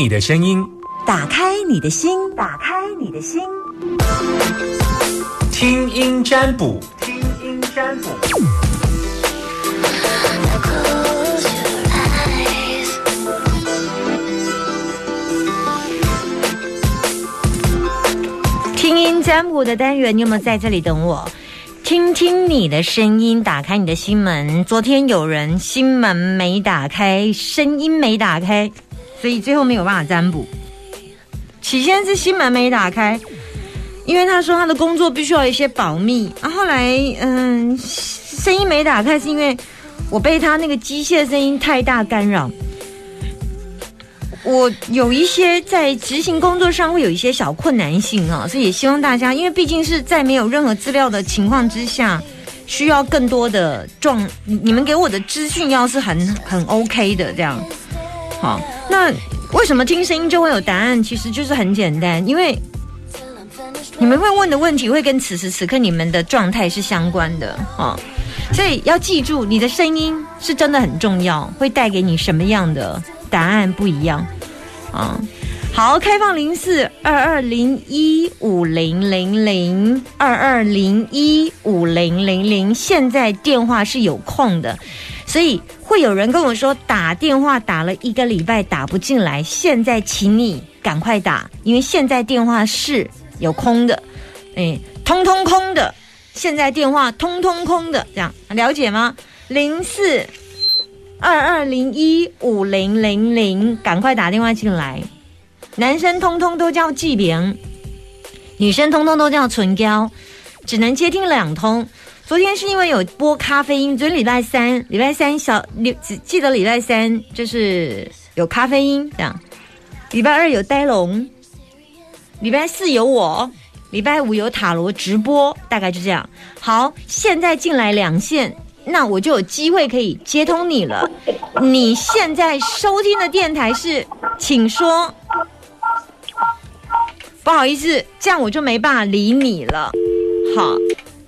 你的声音，打开你的心，打开你的心，听音占卜，听音占卜。听音占卜的单元，你有没有在这里等我？听听你的声音，打开你的心门。昨天有人心门没打开，声音没打开，所以最后没有办法占卜。起先是心门没打开，因为他说他的工作必须要一些保密。啊，后来嗯，声音没打开是因为我被他那个机械声音太大干扰。我有一些在执行工作上会有一些小困难性啊，所以也希望大家，因为毕竟是在没有任何资料的情况之下，需要更多的状，你们给我的资讯要是很很 OK 的这样，好，那为什么听声音就会有答案？其实就是很简单，因为你们会问的问题会跟此时此刻你们的状态是相关的啊，所以要记住，你的声音是真的很重要，会带给你什么样的？答案不一样，啊，好，开放零四二二零一五零零零二二零一五零零零，现在电话是有空的，所以会有人跟我说打电话打了一个礼拜打不进来，现在请你赶快打，因为现在电话是有空的，哎，通通空的，现在电话通通空的，这样了解吗？零四。二二零一五零零零，赶快打电话进来。男生通通都叫纪明，女生通通都叫唇膏，只能接听两通。昨天是因为有播咖啡因，昨天礼拜三，礼拜三小只记得礼拜三就是有咖啡因这样。礼拜二有呆龙，礼拜四有我，礼拜五有塔罗直播，大概就这样。好，现在进来两线。那我就有机会可以接通你了。你现在收听的电台是，请说。不好意思，这样我就没办法理你了。好，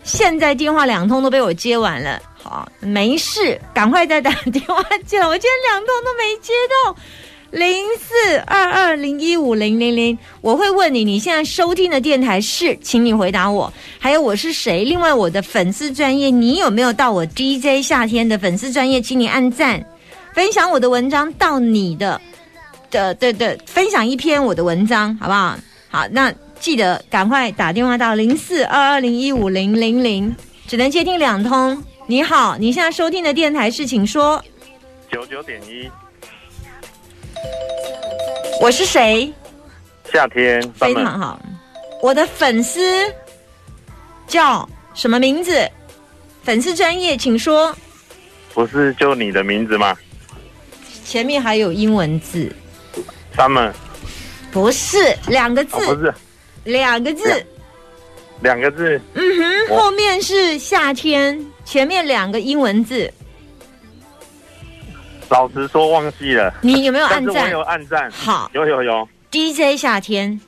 现在电话两通都被我接完了。好，没事，赶快再打电话进来。我今天两通都没接到。零四二二零一五零零零，我会问你，你现在收听的电台是，请你回答我。还有我是谁？另外，我的粉丝专业，你有没有到我 DJ 夏天的粉丝专业，请你按赞，分享我的文章到你的的对对，分享一篇我的文章，好不好？好，那记得赶快打电话到零四二二零一五零零零，只能接听两通。你好，你现在收听的电台是，请说。九九点一。我是谁？夏天非常好。我的粉丝叫什么名字？粉丝专业，请说。不是就你的名字吗？前面还有英文字。Summer。不是两个字。不是两个字。两个字。嗯哼，后面是夏天，前面两个英文字。老实说，忘记了。你有没有暗赞？我有暗赞。好，有有有。DJ 夏天。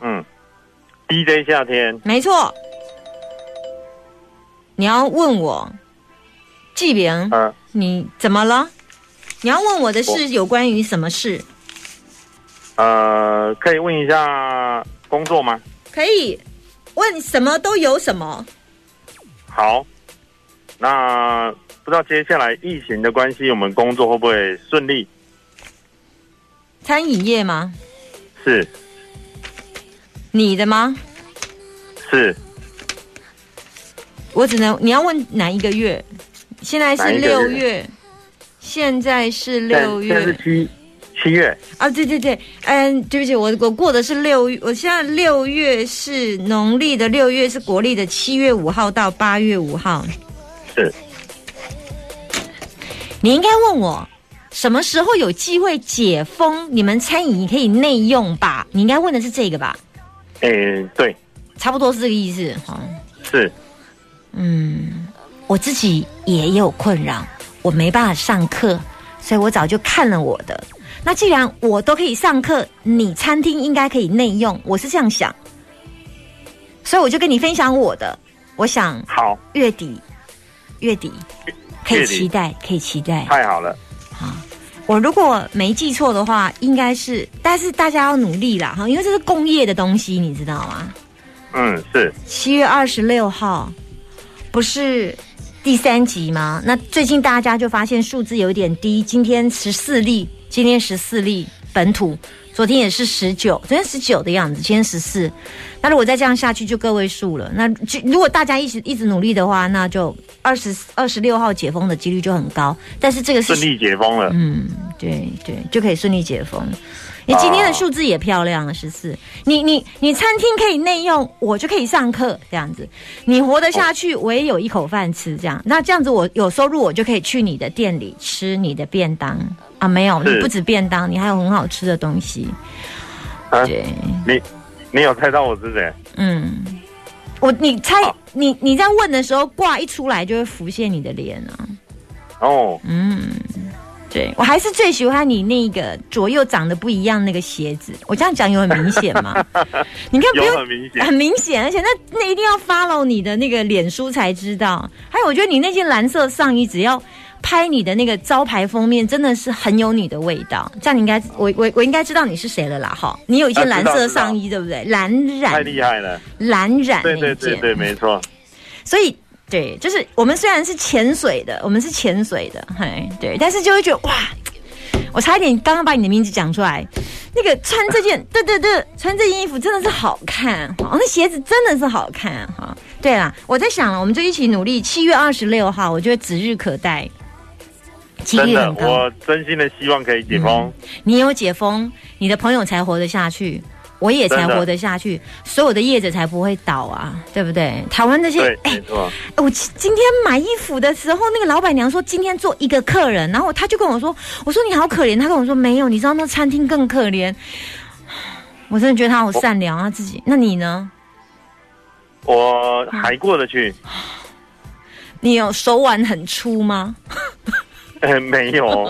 嗯，DJ 夏天。没错。你要问我，纪明，你怎么了？你要问我的是有关于什么事？呃，可以问一下工作吗？可以，问什么都有什么。好，那。不知道接下来疫情的关系，我们工作会不会顺利？餐饮业吗？是。你的吗？是。我只能你要问哪一个月？现在是六月。现在是六月。是七七月。啊，对对对，嗯，对不起，我我过的是六月，我现在六月是农历的六月，是国历的七月五号到八月五号。是。你应该问我什么时候有机会解封？你们餐饮可以内用吧？你应该问的是这个吧？诶，对，差不多是这个意思哈。是，嗯，我自己也有困扰，我没办法上课，所以我早就看了我的。那既然我都可以上课，你餐厅应该可以内用，我是这样想，所以我就跟你分享我的。我想，好，月底，月底。可以期待，可以期待。太好了，好，我如果没记错的话，应该是，但是大家要努力啦哈，因为这是工业的东西，你知道吗？嗯，是七月二十六号不是第三集吗？那最近大家就发现数字有点低，今天十四例，今天十四例本土，昨天也是十九，昨天十九的样子，今天十四。那如果再这样下去，就个位数了。那就如果大家一直一直努力的话，那就二十二十六号解封的几率就很高。但是这个是顺利解封了。嗯，对对，就可以顺利解封。你今天的数字也漂亮了，十四。你你你餐厅可以内用，我就可以上课这样子。你活得下去，我也有一口饭吃这样。那这样子我有收入，我就可以去你的店里吃你的便当啊。没有，你不止便当，你还有很好吃的东西。啊对，你你有猜到我是谁？嗯，我你猜好你你在问的时候挂一出来就会浮现你的脸啊。哦，嗯，对我还是最喜欢你那个左右长得不一样那个鞋子。我这样讲有很明显吗？你看不有用很明显。很明显，而且那那一定要 follow 你的那个脸书才知道。还有，我觉得你那件蓝色上衣，只要拍你的那个招牌封面，真的是很有你的味道。这样你应该，我我我应该知道你是谁了啦。哈，你有一件蓝色上衣，对不对？蓝染太染厉害了！蓝染那对对对对，没错。所以。对，就是我们虽然是潜水的，我们是潜水的，嘿，对，但是就会觉得哇，我差一点刚刚把你的名字讲出来。那个穿这件，对对对，穿这件衣服真的是好看，哦，那鞋子真的是好看哈。对啦，我在想了，我们就一起努力。七月二十六号，我觉得指日可待，几真的。我真心的希望可以解封。你有解封，你的朋友才活得下去，我也才活得下去，所有的业者才不会倒啊，对不对？台湾那些，哎。我今今天买衣服的时候，那个老板娘说今天做一个客人，然后他就跟我说：“我说你好可怜。”他跟我说：“没有，你知道那餐厅更可怜。”我真的觉得他好善良啊，自己。那你呢？我还过得去，你有手腕很粗吗？呃 没有。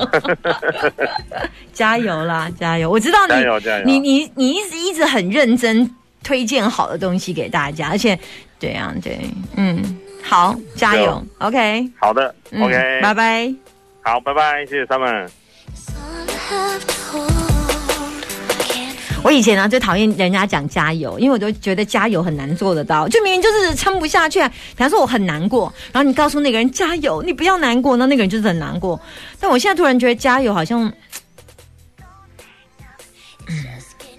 加油啦，加油！我知道你，加油加油你你你一直一直很认真推荐好的东西给大家，而且对啊，对，嗯，好，加油，OK，好的嗯，OK，拜拜。好，拜拜，谢谢他们。我以前呢最讨厌人家讲加油，因为我都觉得加油很难做得到，就明明就是撑不下去。比方说我很难过，然后你告诉那个人加油，你不要难过，那那个人就是很难过。但我现在突然觉得加油好像，嗯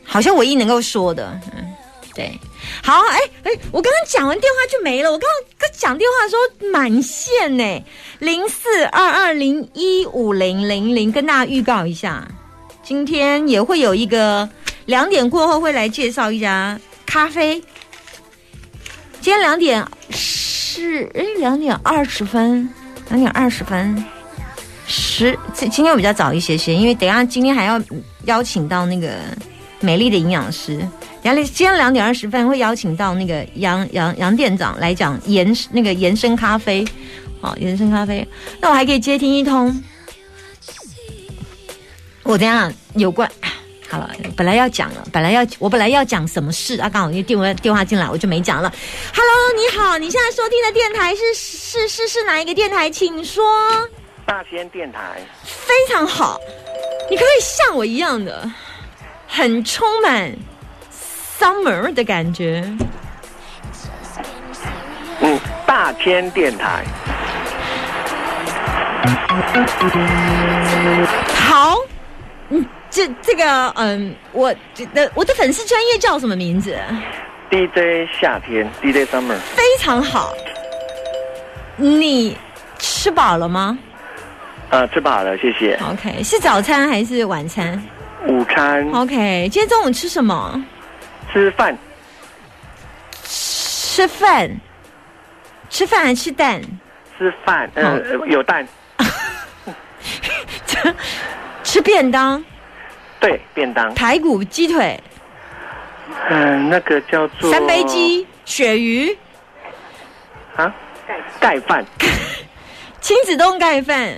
好像唯一能够说的，嗯，对。好，哎哎，我刚刚讲完电话就没了。我刚刚刚讲电话的时候满线呢，零四二二零一五零零零，跟大家预告一下，今天也会有一个两点过后会来介绍一家咖啡。今天两点是哎两点二十分，两点二十分，十这今天我比较早一些些，因为等下今天还要邀请到那个美丽的营养师。然后，今天两点二十分会邀请到那个杨杨杨店长来讲延那个延伸咖啡，好延伸咖啡。那我还可以接听一通，我等一下有关。好了，本来要讲了，本来要我本来要讲什么事啊？刚好因为电话电话进来，我就没讲了。Hello，你好，你现在收听的电台是是是是哪一个电台？请说。大仙电台，非常好，你可不可以像我一样的，很充满 summer 的感觉？嗯，大千电台，好，嗯，这这个，嗯，我的我的粉丝专业叫什么名字？DJ 夏天，DJ Summer，非常好。你吃饱了吗呃，吃饱了，谢谢。？OK，是早餐还是晚餐午餐？OK，今天中午吃什么？吃饭，吃饭。吃饭还吃蛋？吃饭，呃，有蛋，吃便当，对，便当，排骨、鸡腿、嗯、那个叫做三杯鸡、鳕鱼、啊，盖饭，亲子冻盖饭、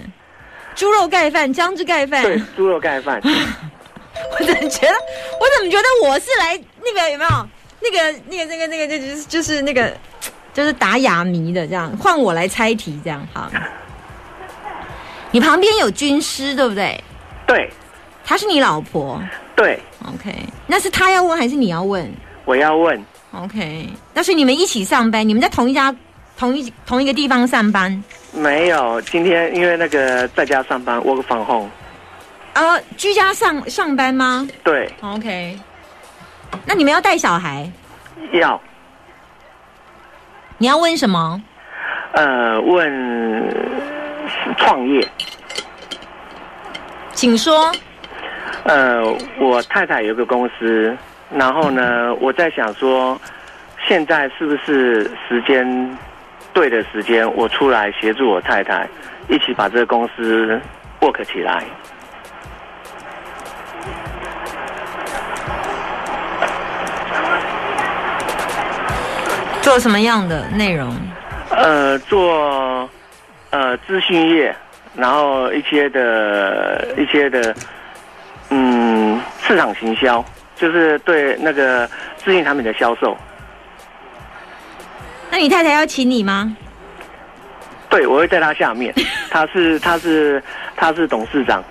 猪肉盖饭、姜汁盖饭。对，猪肉盖饭，我怎么觉得，我怎么觉得我是来那个有没有？那个那个那个那个就是就是那个就是打哑谜的这样，换我来猜题这样好。你旁边有军师对不对？对她是你老婆？对，？OK，那是她要问还是你要问？我要问，？OK，那是你们一起上班，你们在同一家、同一同一个地方上班，没有，今天因为那个在家上班，work from home，呃，居家上上班吗？对，？OK，那你们要带小孩，要。你要问什么？呃问创业，请说。呃，我太太有个公司，然后呢，我在想说，现在是不是时间对的时间，我出来协助我太太，一起把这个公司 work 起来。做什么样的内容？呃，做呃资讯业，然后一些的一些的，嗯，市场行销，就是对那个资讯产品的销售。那你太太要请你吗？对，我会在他下面，他是他是他是董事长，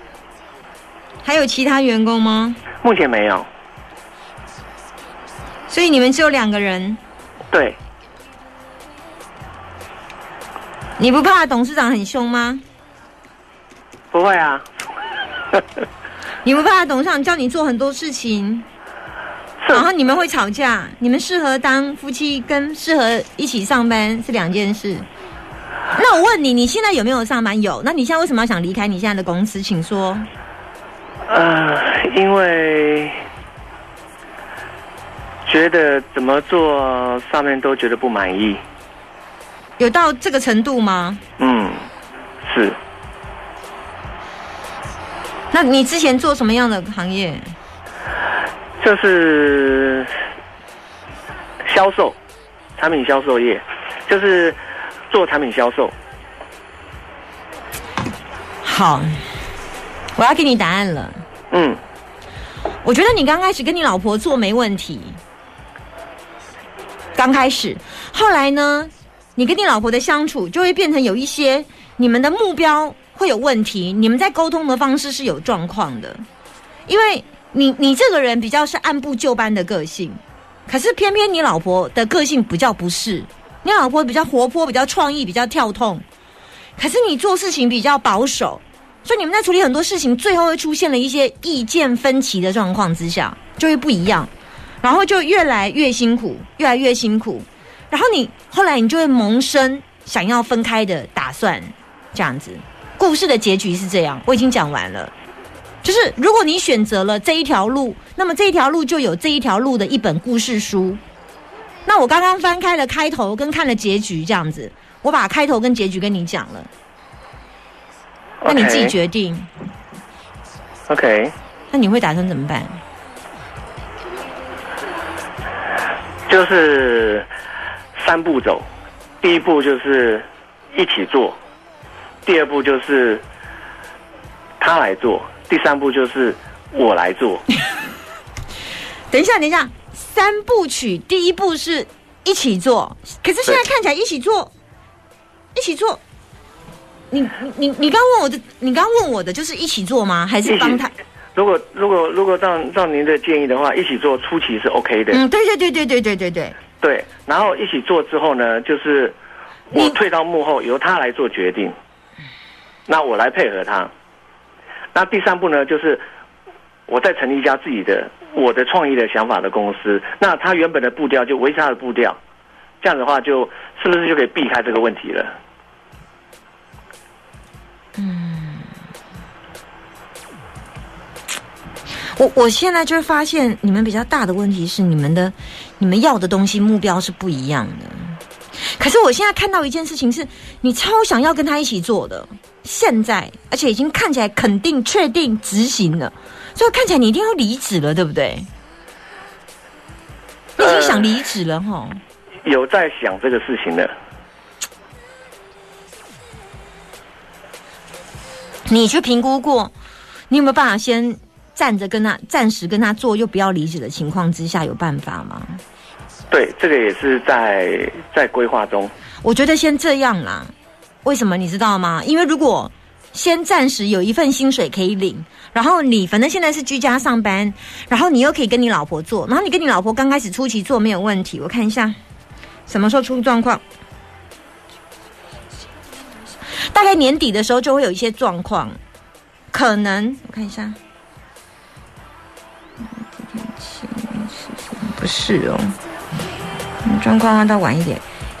还有其他员工吗？目前没有。所以你们只有两个人，对，你不怕董事长很凶吗？不会啊，你不怕董事长叫你做很多事情，然后你们会吵架？你们适合当夫妻，跟适合一起上班是两件事。那我问你，你现在有没有上班？有。那你现在为什么要想离开你现在的公司？请说。呃，因为觉得怎么做上面都觉得不满意。有到这个程度吗？嗯，是那你之前做什么样的行业？就是销售，产品销售业，就是做产品销售。好，我要给你答案了。嗯，我觉得你刚开始跟你老婆做没问题，刚开始，后来呢，你跟你老婆的相处就会变成有一些你们的目标会有问题，你们在沟通的方式是有状况的，因为你你这个人比较是按部就班的个性，可是偏偏你老婆的个性比较不是，你老婆比较活泼，比较创意，比较跳动，可是你做事情比较保守。所以你们在处理很多事情，最后会出现了一些意见分歧的状况之下，就会不一样，然后就越来越辛苦，越来越辛苦，然后你后来你就会萌生想要分开的打算，这样子。故事的结局是这样，我已经讲完了。就是如果你选择了这一条路，那么这一条路就有这一条路的一本故事书。那我刚刚翻开了开头跟看了结局，这样子，我把开头跟结局跟你讲了，那你自己决定。OK，那你会打算怎么办？就是三步走，第一步就是一起做，第二步就是他来做，第三步就是我来做。等一下，等一下，三部曲第一步是一起做，可是现在看起来一起做，一起做。你你你你刚问我的，你刚问我的就是一起做吗？还是帮他？如果如果如果照照您的建议的话，一起做初期是 OK 的，嗯，对对对对对对对对。对。然后一起做之后呢，就是我你退到幕后，由他来做决定，那我来配合他。那第三步呢，就是我再成立一家自己的我的创意的想法的公司。那他原本的步调就维持他的步调，这样的话就是不是就可以避开这个问题了？嗯我我现在就是发现，你们比较大的问题是，你们的你们要的东西目标是不一样的。可是我现在看到一件事情是，你超想要跟他一起做的，现在而且已经看起来肯定确定执行了，所以看起来你一定要离职了，对不对？你已经想离职了哈。有在想这个事情了。你去评估过，你有没有办法先站着跟他暂时跟他做，又不要离职的情况之下，有办法吗？对，这个也是在在规划中。我觉得先这样啦。为什么你知道吗？因为如果先暂时有一份薪水可以领，然后你反正现在是居家上班，然后你又可以跟你老婆做，然后你跟你老婆刚开始初期做没有问题，我看一下什么时候出状况。大概年底的时候就会有一些状况，可能我看一下，不是哦，状况要到晚一点，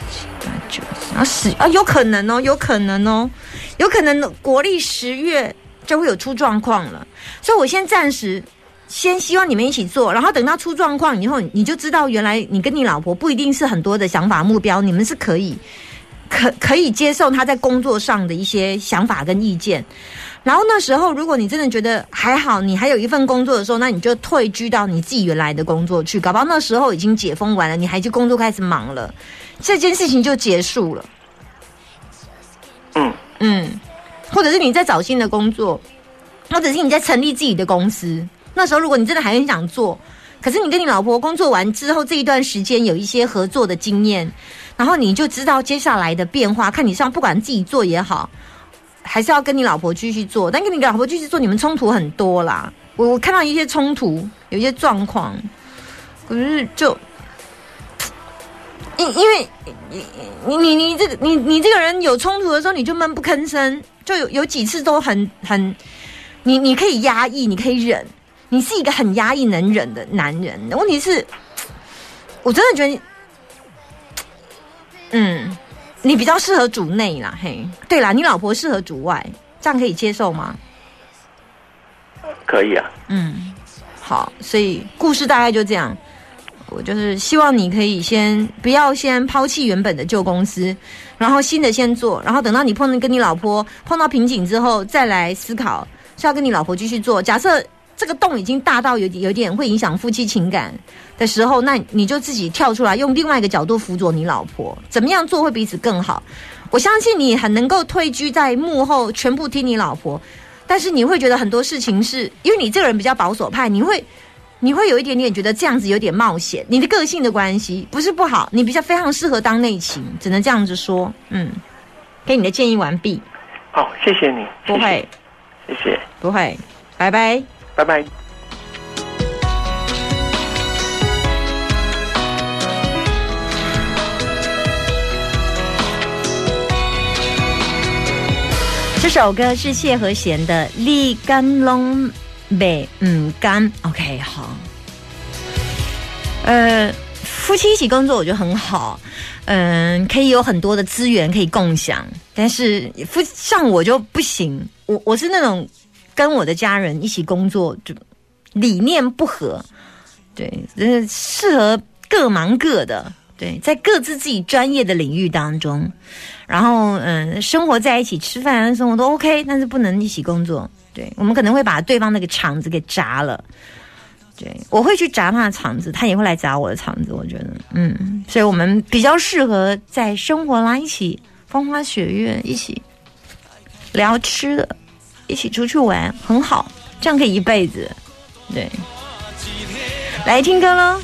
七八九十，啊十啊有可能哦，有可能哦，有可能国历十月就会有出状况了，所以我先暂时先希望你们一起做，然后等到出状况以后，你就知道原来你跟你老婆不一定是很多的想法目标，你们是可以。可可以接受他在工作上的一些想法跟意见，然后那时候如果你真的觉得还好，你还有一份工作的时候，那你就退居到你自己原来的工作去，搞不好那时候已经解封完了，你还去工作开始忙了，这件事情就结束了。嗯嗯，或者是你在找新的工作，或者是你在成立自己的公司，那时候如果你真的还很想做，可是你跟你老婆工作完之后这一段时间有一些合作的经验。然后你就知道接下来的变化，看你上不管自己做也好，还是要跟你老婆继续做。但跟你老婆继续做，你们冲突很多啦。我我看到一些冲突，有一些状况，可是就因因为你你你你这你你这个人有冲突的时候，你就闷不吭声，就有有几次都很很，你你可以压抑，你可以忍，你是一个很压抑能忍的男人。问题是，我真的觉得。嗯，你比较适合主内啦，嘿，对啦，你老婆适合主外，这样可以接受吗？可以啊。嗯，好，所以故事大概就这样。我就是希望你可以先不要先抛弃原本的旧公司，然后新的先做，然后等到你碰到跟你老婆碰到瓶颈之后，再来思考是要跟你老婆继续做。假设。这个洞已经大到有点有点会影响夫妻情感的时候，那你就自己跳出来，用另外一个角度辅佐你老婆，怎么样做会彼此更好？我相信你很能够退居在幕后，全部听你老婆，但是你会觉得很多事情是因为你这个人比较保守派，你会你会有一点点觉得这样子有点冒险。你的个性的关系不是不好，你比较非常适合当内勤，只能这样子说。嗯，给你的建议完毕。好，谢谢你。不会，谢谢。不会，拜拜。拜拜。这首歌是谢和弦的《立干龙北嗯干》。OK，好。呃，夫妻一起工作，我觉得很好。嗯，可以有很多的资源可以共享，但是夫像我就不行。我我是那种。跟我的家人一起工作，就理念不合，对，就是，适合各忙各的，对，在各自自己专业的领域当中，然后嗯，生活在一起，吃饭生活都 OK，但是不能一起工作。对，我们可能会把对方那个场子给砸了，对我会去砸他的场子，他也会来砸我的场子。我觉得，嗯，所以我们比较适合在生活啦，一起风花雪月，一起聊吃的。一起出去玩很好，这样可以一辈子。对，来听歌喽。